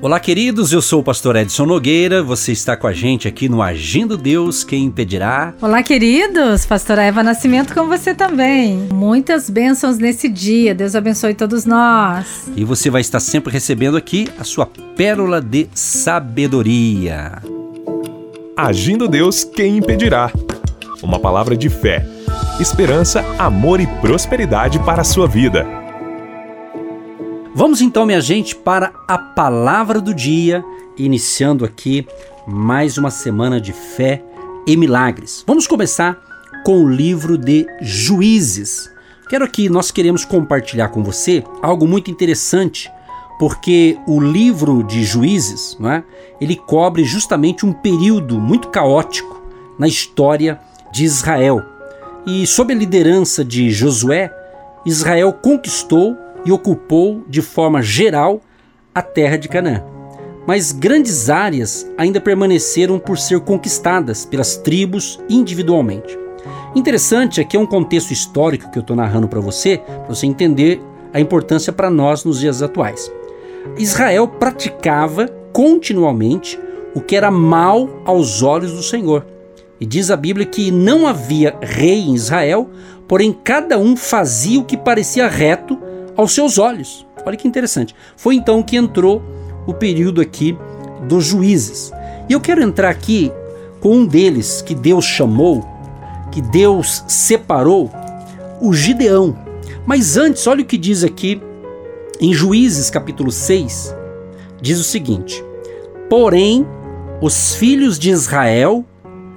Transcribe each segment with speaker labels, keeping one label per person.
Speaker 1: Olá, queridos. Eu sou o pastor Edson Nogueira. Você está com a gente aqui no Agindo Deus, quem impedirá?
Speaker 2: Olá, queridos. Pastora Eva Nascimento com você também. Muitas bênçãos nesse dia. Deus abençoe todos nós.
Speaker 1: E você vai estar sempre recebendo aqui a sua pérola de sabedoria.
Speaker 3: Agindo Deus, quem impedirá? Uma palavra de fé, esperança, amor e prosperidade para a sua vida.
Speaker 1: Vamos então, minha gente, para a palavra do dia, iniciando aqui mais uma semana de fé e milagres. Vamos começar com o livro de Juízes. Quero aqui, nós queremos compartilhar com você algo muito interessante, porque o livro de Juízes, não é? ele cobre justamente um período muito caótico na história de Israel. E sob a liderança de Josué, Israel conquistou e ocupou de forma geral a terra de Canaã. Mas grandes áreas ainda permaneceram por ser conquistadas pelas tribos individualmente. Interessante aqui é um contexto histórico que eu estou narrando para você, para você entender a importância para nós nos dias atuais. Israel praticava continuamente o que era mal aos olhos do Senhor. E diz a Bíblia que não havia rei em Israel, porém cada um fazia o que parecia reto aos seus olhos. Olha que interessante. Foi então que entrou o período aqui dos juízes. E eu quero entrar aqui com um deles que Deus chamou, que Deus separou, o Gideão. Mas antes, olha o que diz aqui em Juízes capítulo 6, diz o seguinte: Porém, os filhos de Israel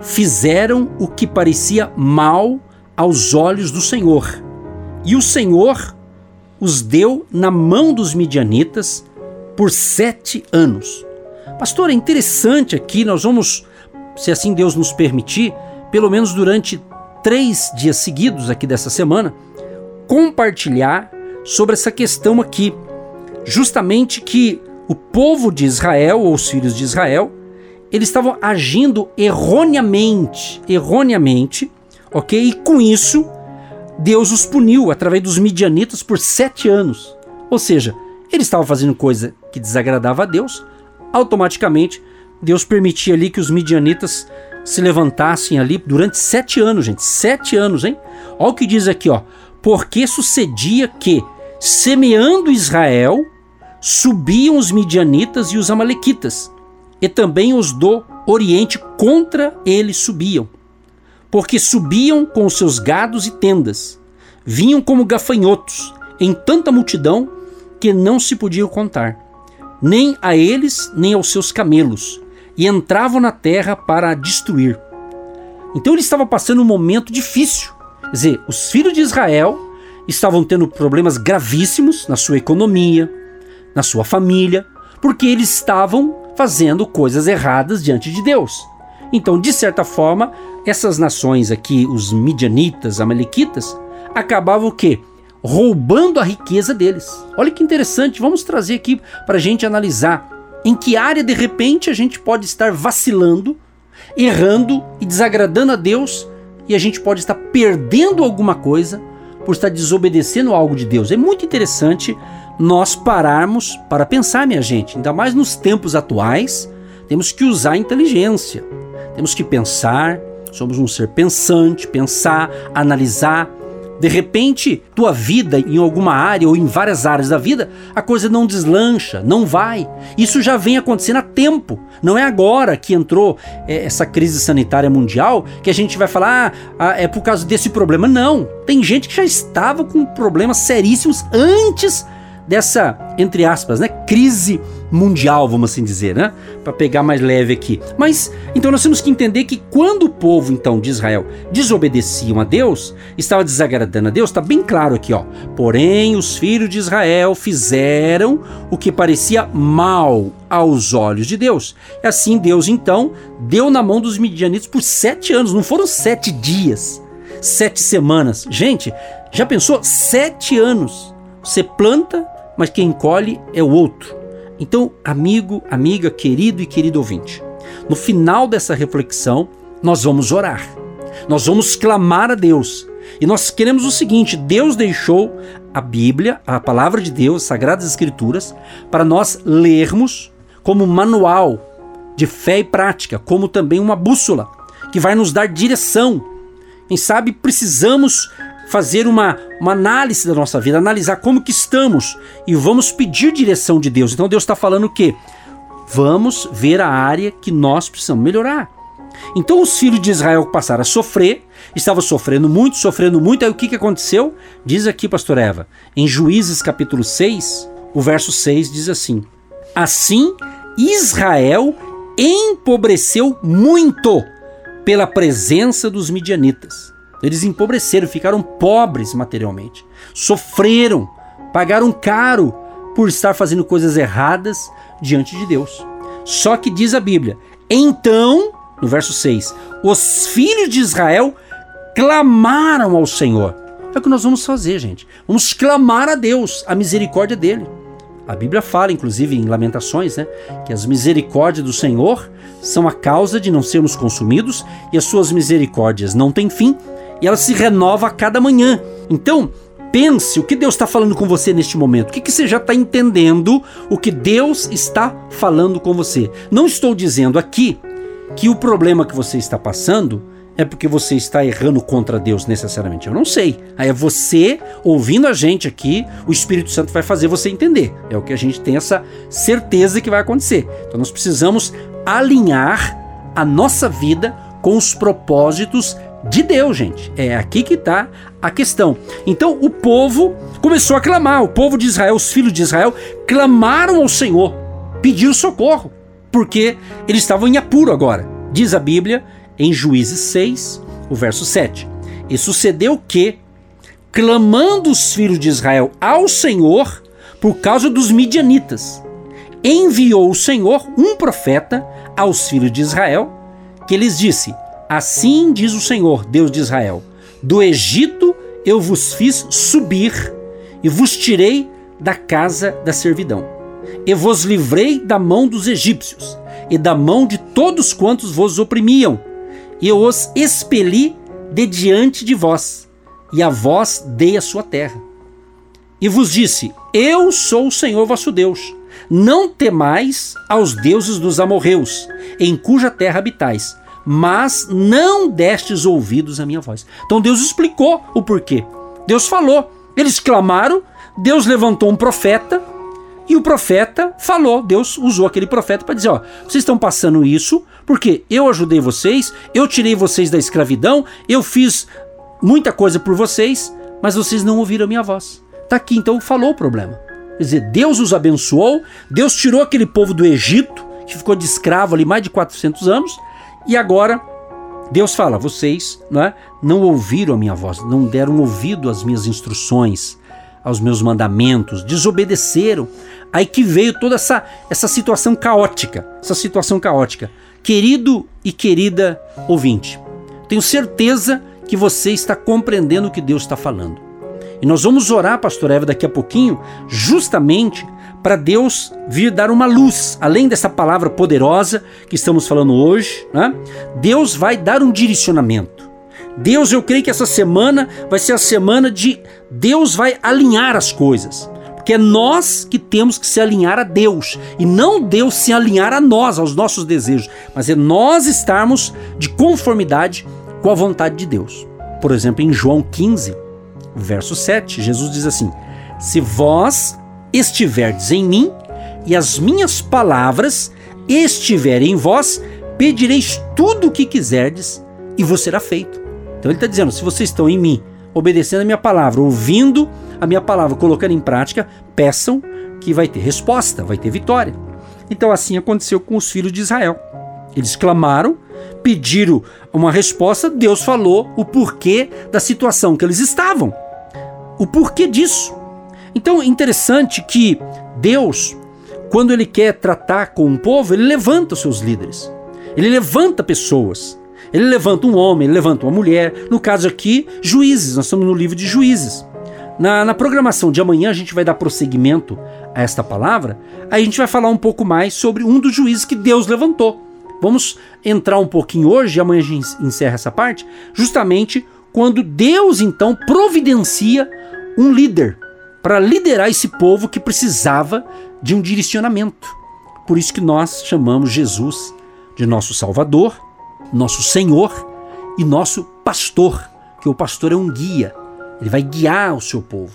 Speaker 1: fizeram o que parecia mal aos olhos do Senhor. E o Senhor os deu na mão dos midianitas por sete anos. Pastor, é interessante aqui, nós vamos, se assim Deus nos permitir, pelo menos durante três dias seguidos aqui dessa semana, compartilhar sobre essa questão aqui. Justamente que o povo de Israel, ou os filhos de Israel, eles estavam agindo erroneamente, erroneamente, ok? E com isso Deus os puniu através dos midianitas por sete anos. Ou seja, eles estavam fazendo coisa que desagradava a Deus, automaticamente Deus permitia ali que os midianitas se levantassem ali durante sete anos, gente. Sete anos, hein? Olha o que diz aqui, ó. Porque sucedia que, semeando Israel, subiam os midianitas e os amalequitas, e também os do Oriente contra eles subiam porque subiam com os seus gados e tendas. Vinham como gafanhotos, em tanta multidão que não se podiam contar, nem a eles, nem aos seus camelos, e entravam na terra para a destruir. Então ele estava passando um momento difícil. Quer dizer, os filhos de Israel estavam tendo problemas gravíssimos na sua economia, na sua família, porque eles estavam fazendo coisas erradas diante de Deus. Então, de certa forma, essas nações aqui, os midianitas, amalequitas, acabavam o quê? Roubando a riqueza deles. Olha que interessante, vamos trazer aqui para a gente analisar em que área de repente a gente pode estar vacilando, errando e desagradando a Deus e a gente pode estar perdendo alguma coisa por estar desobedecendo algo de Deus. É muito interessante nós pararmos para pensar, minha gente, ainda mais nos tempos atuais, temos que usar a inteligência. Temos que pensar, somos um ser pensante, pensar, analisar. De repente, tua vida em alguma área ou em várias áreas da vida, a coisa não deslancha, não vai. Isso já vem acontecendo há tempo. Não é agora que entrou é, essa crise sanitária mundial que a gente vai falar, ah, ah, é por causa desse problema. Não. Tem gente que já estava com problemas seríssimos antes dessa, entre aspas, né, crise mundial, vamos assim dizer, né, para pegar mais leve aqui. Mas então nós temos que entender que quando o povo então de Israel desobedeciam a Deus, estava desagradando a Deus, está bem claro aqui, ó. Porém, os filhos de Israel fizeram o que parecia mal aos olhos de Deus. E assim Deus então deu na mão dos midianitas por sete anos, não foram sete dias, sete semanas. Gente, já pensou? Sete anos. Você planta, mas quem colhe é o outro. Então, amigo, amiga, querido e querido ouvinte, no final dessa reflexão, nós vamos orar. Nós vamos clamar a Deus. E nós queremos o seguinte: Deus deixou a Bíblia, a palavra de Deus, as Sagradas Escrituras, para nós lermos, como manual de fé e prática, como também uma bússola que vai nos dar direção. Quem sabe precisamos fazer uma, uma análise da nossa vida, analisar como que estamos e vamos pedir direção de Deus. Então Deus está falando o quê? Vamos ver a área que nós precisamos melhorar. Então os filhos de Israel passaram a sofrer, estavam sofrendo muito, sofrendo muito. Aí o que, que aconteceu? Diz aqui, pastor Eva, em Juízes capítulo 6, o verso 6 diz assim: Assim Israel empobreceu muito pela presença dos midianitas. Eles empobreceram, ficaram pobres materialmente, sofreram, pagaram caro por estar fazendo coisas erradas diante de Deus. Só que diz a Bíblia: então, no verso 6, os filhos de Israel clamaram ao Senhor. É o que nós vamos fazer, gente. Vamos clamar a Deus, a misericórdia dele. A Bíblia fala, inclusive em Lamentações, né, que as misericórdias do Senhor são a causa de não sermos consumidos e as suas misericórdias não têm fim e ela se renova a cada manhã. Então, pense o que Deus está falando com você neste momento. O que, que você já está entendendo o que Deus está falando com você? Não estou dizendo aqui que o problema que você está passando é porque você está errando contra Deus necessariamente. Eu não sei. Aí é você ouvindo a gente aqui, o Espírito Santo vai fazer você entender. É o que a gente tem essa certeza que vai acontecer. Então nós precisamos alinhar a nossa vida com os propósitos de Deus, gente. É aqui que está a questão. Então o povo começou a clamar, o povo de Israel, os filhos de Israel, clamaram ao Senhor, pediram socorro, porque eles estavam em apuro agora. Diz a Bíblia em Juízes 6, o verso 7. E sucedeu que, clamando os filhos de Israel ao Senhor por causa dos midianitas, enviou o Senhor um profeta aos filhos de Israel, que lhes disse: Assim diz o Senhor, Deus de Israel: Do Egito eu vos fiz subir e vos tirei da casa da servidão. E vos livrei da mão dos egípcios e da mão de todos quantos vos oprimiam e eu os expeli de diante de vós, e a vós dei a sua terra. E vos disse: Eu sou o Senhor vosso Deus. Não temais aos deuses dos amorreus, em cuja terra habitais, mas não destes ouvidos à minha voz. Então Deus explicou o porquê. Deus falou. Eles clamaram, Deus levantou um profeta, e o profeta falou, Deus usou aquele profeta para dizer: ó, vocês estão passando isso porque eu ajudei vocês, eu tirei vocês da escravidão, eu fiz muita coisa por vocês, mas vocês não ouviram a minha voz. Tá aqui, então falou o problema. Quer dizer, Deus os abençoou, Deus tirou aquele povo do Egito, que ficou de escravo ali mais de 400 anos, e agora Deus fala: vocês não, é, não ouviram a minha voz, não deram ouvido às minhas instruções, aos meus mandamentos, desobedeceram. Aí que veio toda essa, essa situação caótica, essa situação caótica. Querido e querida ouvinte, tenho certeza que você está compreendendo o que Deus está falando. E nós vamos orar, pastor Eva, daqui a pouquinho, justamente para Deus vir dar uma luz, além dessa palavra poderosa que estamos falando hoje, né? Deus vai dar um direcionamento. Deus, eu creio que essa semana vai ser a semana de Deus vai alinhar as coisas. Porque é nós que temos que se alinhar a Deus e não Deus se alinhar a nós, aos nossos desejos, mas é nós estarmos de conformidade com a vontade de Deus. Por exemplo, em João 15, verso 7, Jesus diz assim: Se vós estiverdes em mim e as minhas palavras estiverem em vós, pedireis tudo o que quiserdes e vos será feito. Então ele está dizendo: se vocês estão em mim, obedecendo a minha palavra, ouvindo a minha palavra, colocando em prática, peçam que vai ter resposta, vai ter vitória. Então assim aconteceu com os filhos de Israel. Eles clamaram, pediram uma resposta, Deus falou o porquê da situação que eles estavam. O porquê disso. Então é interessante que Deus, quando ele quer tratar com um povo, ele levanta os seus líderes. Ele levanta pessoas ele levanta um homem, ele levanta uma mulher. No caso aqui, juízes. Nós estamos no livro de juízes. Na, na, programação de amanhã a gente vai dar prosseguimento a esta palavra. Aí a gente vai falar um pouco mais sobre um dos juízes que Deus levantou. Vamos entrar um pouquinho hoje, e amanhã a gente encerra essa parte, justamente quando Deus então providencia um líder para liderar esse povo que precisava de um direcionamento Por isso que nós chamamos Jesus de nosso Salvador, nosso Senhor e nosso pastor, que o pastor é um guia. Ele vai guiar o seu povo.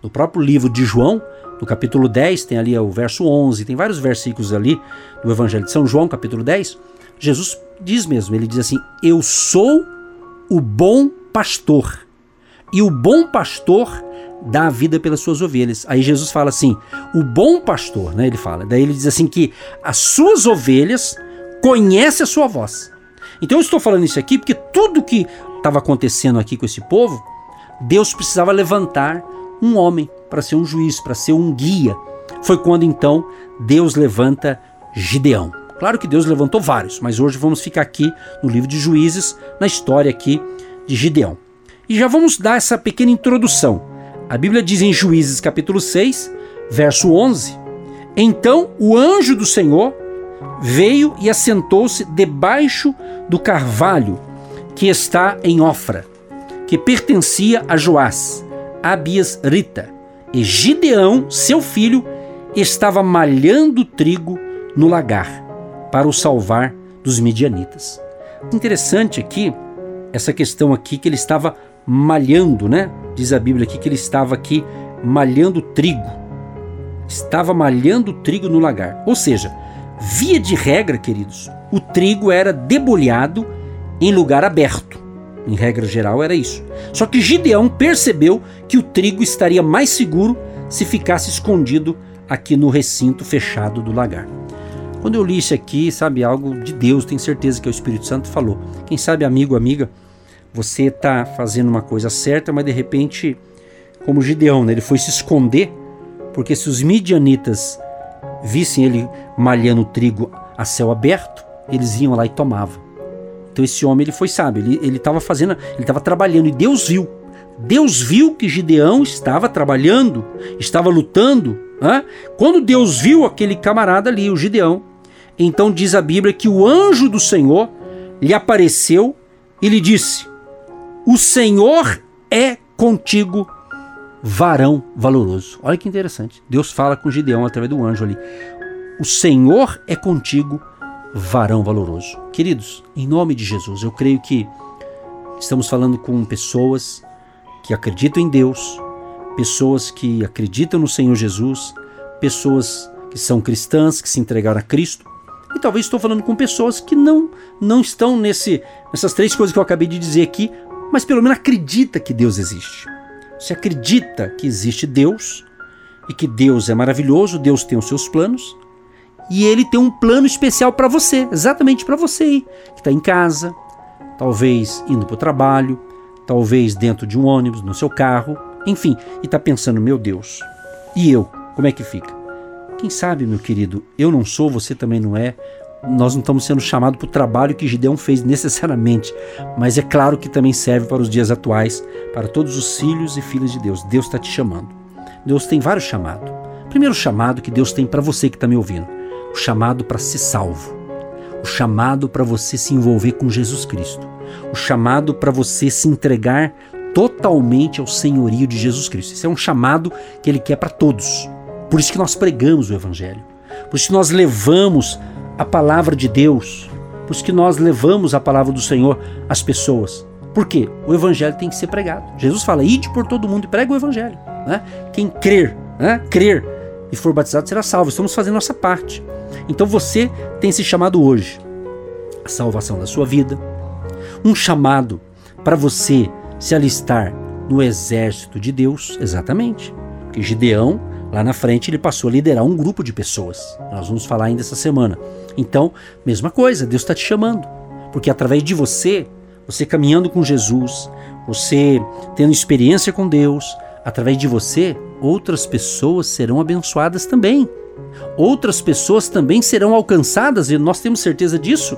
Speaker 1: No próprio livro de João, no capítulo 10, tem ali o verso 11, tem vários versículos ali do Evangelho de São João, capítulo 10. Jesus diz mesmo, ele diz assim: Eu sou o bom pastor. E o bom pastor dá a vida pelas suas ovelhas. Aí Jesus fala assim: o bom pastor, né? Ele fala. Daí ele diz assim que as suas ovelhas conhecem a sua voz. Então eu estou falando isso aqui porque tudo que estava acontecendo aqui com esse povo, Deus precisava levantar um homem para ser um juiz, para ser um guia. Foi quando então Deus levanta Gideão. Claro que Deus levantou vários, mas hoje vamos ficar aqui no livro de Juízes, na história aqui de Gideão. E já vamos dar essa pequena introdução. A Bíblia diz em Juízes capítulo 6, verso 11: Então o anjo do Senhor veio e assentou-se debaixo do carvalho que está em Ofra, que pertencia a Joás, Abias Rita, e Gideão, seu filho, estava malhando trigo no lagar para o salvar dos midianitas. Interessante aqui essa questão aqui que ele estava malhando, né? Diz a Bíblia aqui que ele estava aqui malhando trigo. Estava malhando trigo no lagar. Ou seja, via de regra, queridos, o trigo era debulhado em lugar aberto. Em regra geral era isso. Só que Gideão percebeu que o trigo estaria mais seguro se ficasse escondido aqui no recinto fechado do lagar. Quando eu li isso aqui, sabe, algo de Deus, tenho certeza que é o Espírito Santo falou. Quem sabe, amigo, amiga, você está fazendo uma coisa certa, mas de repente, como Gideão, né, ele foi se esconder, porque se os midianitas vissem ele malhando trigo a céu aberto, eles iam lá e tomavam. Então esse homem ele foi sábio, ele estava fazendo, ele estava trabalhando e Deus viu. Deus viu que Gideão estava trabalhando, estava lutando. Né? Quando Deus viu aquele camarada ali, o Gideão, então diz a Bíblia que o anjo do Senhor lhe apareceu e lhe disse: o Senhor é contigo, varão valoroso. Olha que interessante. Deus fala com Gideão através do anjo ali. O Senhor é contigo, varão valoroso. Queridos, em nome de Jesus, eu creio que estamos falando com pessoas que acreditam em Deus, pessoas que acreditam no Senhor Jesus, pessoas que são cristãs, que se entregaram a Cristo. E talvez estou falando com pessoas que não não estão nesse nessas três coisas que eu acabei de dizer aqui, mas pelo menos acredita que Deus existe. Você acredita que existe Deus e que Deus é maravilhoso, Deus tem os seus planos e ele tem um plano especial para você, exatamente para você aí, que está em casa, talvez indo para o trabalho, talvez dentro de um ônibus, no seu carro, enfim, e está pensando: meu Deus, e eu? Como é que fica? Quem sabe, meu querido, eu não sou, você também não é, nós não estamos sendo chamados para o trabalho que Gideão fez necessariamente, mas é claro que também serve para os dias atuais, para todos os filhos e filhas de Deus. Deus está te chamando. Deus tem vários chamados. Primeiro chamado que Deus tem para você que está me ouvindo: o chamado para ser salvo, o chamado para você se envolver com Jesus Cristo, o chamado para você se entregar totalmente ao senhorio de Jesus Cristo. Esse é um chamado que Ele quer para todos. Por isso que nós pregamos o Evangelho. Por isso que nós levamos a palavra de Deus. Por isso que nós levamos a palavra do Senhor às pessoas. Por quê? O evangelho tem que ser pregado. Jesus fala: ide por todo mundo e prega o evangelho. Né? Quem crer, né? crer e for batizado será salvo. Estamos fazendo nossa parte. Então você tem esse chamado hoje. A salvação da sua vida. Um chamado para você se alistar no exército de Deus, exatamente. Porque Gideão Lá na frente ele passou a liderar um grupo de pessoas. Nós vamos falar ainda essa semana. Então, mesma coisa, Deus está te chamando. Porque através de você, você caminhando com Jesus, você tendo experiência com Deus, através de você, outras pessoas serão abençoadas também. Outras pessoas também serão alcançadas e nós temos certeza disso.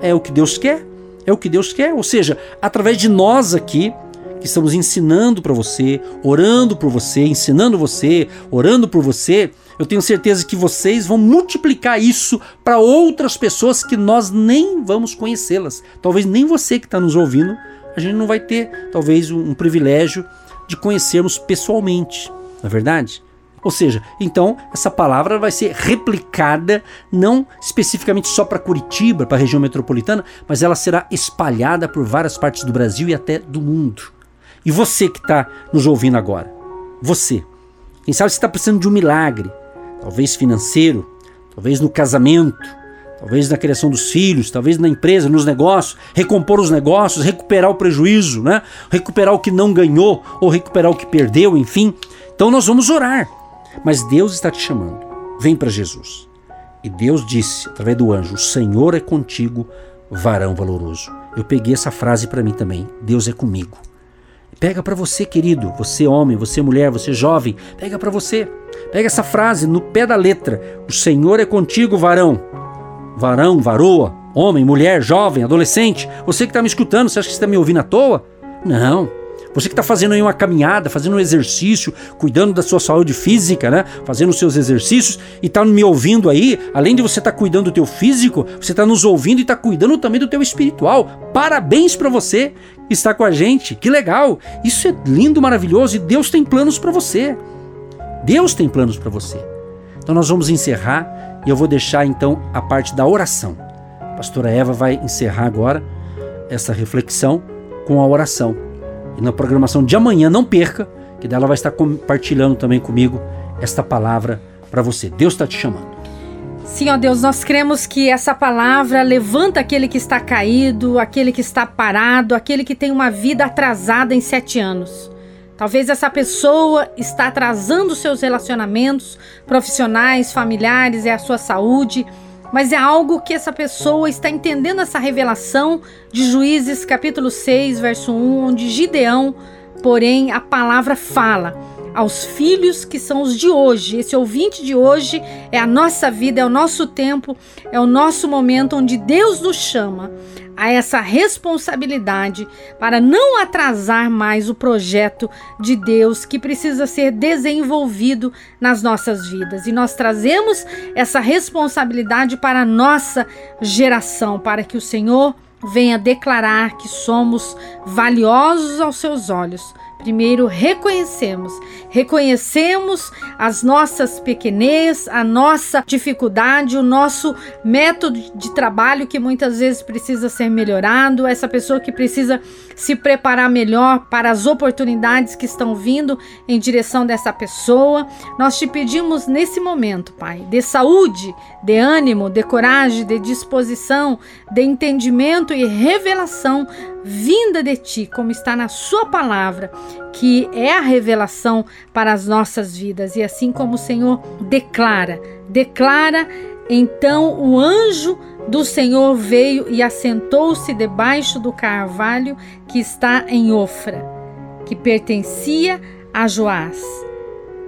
Speaker 1: É o que Deus quer. É o que Deus quer. Ou seja, através de nós aqui, que estamos ensinando para você, orando por você, ensinando você, orando por você, eu tenho certeza que vocês vão multiplicar isso para outras pessoas que nós nem vamos conhecê-las. Talvez nem você que está nos ouvindo, a gente não vai ter, talvez, um, um privilégio de conhecermos pessoalmente. Na é verdade, Ou seja, então essa palavra vai ser replicada não especificamente só para Curitiba, para a região metropolitana, mas ela será espalhada por várias partes do Brasil e até do mundo. E você que está nos ouvindo agora, você, quem sabe você está precisando de um milagre, talvez financeiro, talvez no casamento, talvez na criação dos filhos, talvez na empresa, nos negócios, recompor os negócios, recuperar o prejuízo, né? recuperar o que não ganhou ou recuperar o que perdeu, enfim. Então nós vamos orar. Mas Deus está te chamando. Vem para Jesus. E Deus disse através do anjo: O Senhor é contigo, varão valoroso. Eu peguei essa frase para mim também. Deus é comigo. Pega para você, querido, você homem, você mulher, você jovem, pega para você. Pega essa frase no pé da letra. O Senhor é contigo, varão varão, varoa, homem, mulher, jovem, adolescente, você que está me escutando, você acha que está me ouvindo à toa? Não. Você que está fazendo aí uma caminhada, fazendo um exercício, cuidando da sua saúde física, né? Fazendo os seus exercícios e está me ouvindo aí, além de você estar tá cuidando do teu físico, você está nos ouvindo e está cuidando também do teu espiritual. Parabéns para você que está com a gente. Que legal! Isso é lindo, maravilhoso e Deus tem planos para você. Deus tem planos para você. Então nós vamos encerrar e eu vou deixar então a parte da oração. A pastora Eva vai encerrar agora essa reflexão com a oração. E na programação de amanhã, não perca, que dela vai estar compartilhando também comigo esta palavra para você. Deus está te chamando.
Speaker 2: Sim, ó Deus, nós cremos que essa palavra levanta aquele que está caído, aquele que está parado, aquele que tem uma vida atrasada em sete anos. Talvez essa pessoa está atrasando seus relacionamentos profissionais, familiares e a sua saúde, mas é algo que essa pessoa está entendendo essa revelação de Juízes capítulo 6, verso 1, onde Gideão, porém, a palavra fala aos filhos que são os de hoje. Esse ouvinte de hoje é a nossa vida, é o nosso tempo, é o nosso momento onde Deus nos chama a essa responsabilidade para não atrasar mais o projeto de Deus que precisa ser desenvolvido nas nossas vidas. E nós trazemos essa responsabilidade para a nossa geração, para que o Senhor venha declarar que somos valiosos aos seus olhos Primeiro, reconhecemos, reconhecemos as nossas pequenez, a nossa dificuldade, o nosso método de trabalho que muitas vezes precisa ser melhorado, essa pessoa que precisa se preparar melhor para as oportunidades que estão vindo em direção dessa pessoa. Nós te pedimos nesse momento, Pai, de saúde, de ânimo, de coragem, de disposição, de entendimento e revelação vinda de ti, como está na Sua palavra, que é a revelação para as nossas vidas. E assim como o Senhor declara, declara, então o anjo do Senhor veio e assentou-se debaixo do carvalho que está em Ofra, que pertencia a Joás.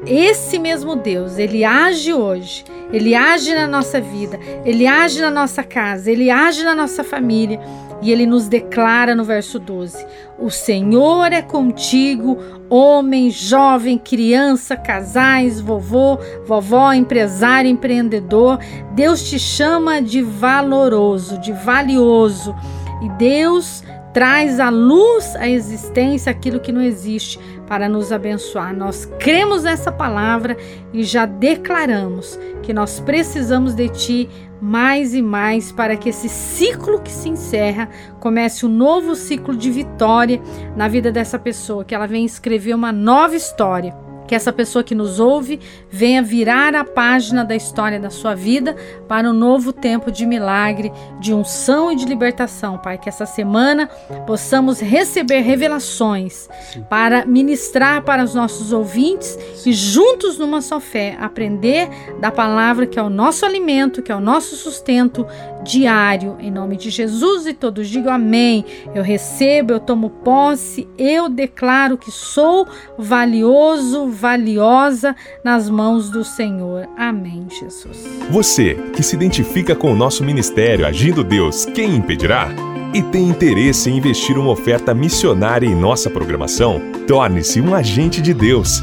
Speaker 2: Esse mesmo Deus, ele age hoje, ele age na nossa vida, ele age na nossa casa, ele age na nossa família e ele nos declara no verso 12: O Senhor é contigo, homem, jovem, criança, casais, vovô, vovó, empresário, empreendedor. Deus te chama de valoroso, de valioso. E Deus traz à luz à existência aquilo que não existe para nos abençoar. Nós cremos nessa palavra e já declaramos que nós precisamos de Ti mais e mais para que esse ciclo que se encerra comece um novo ciclo de vitória na vida dessa pessoa, que ela venha escrever uma nova história que essa pessoa que nos ouve venha virar a página da história da sua vida para um novo tempo de milagre, de unção e de libertação, Pai. Que essa semana possamos receber revelações Sim. para ministrar para os nossos ouvintes Sim. e juntos numa só fé aprender da palavra que é o nosso alimento, que é o nosso sustento diário. Em nome de Jesus e todos digam amém. Eu recebo, eu tomo posse, eu declaro que sou valioso, valiosa nas mãos do Senhor. Amém, Jesus.
Speaker 3: Você que se identifica com o nosso ministério Agindo Deus, quem impedirá? E tem interesse em investir uma oferta missionária em nossa programação? Torne-se um agente de Deus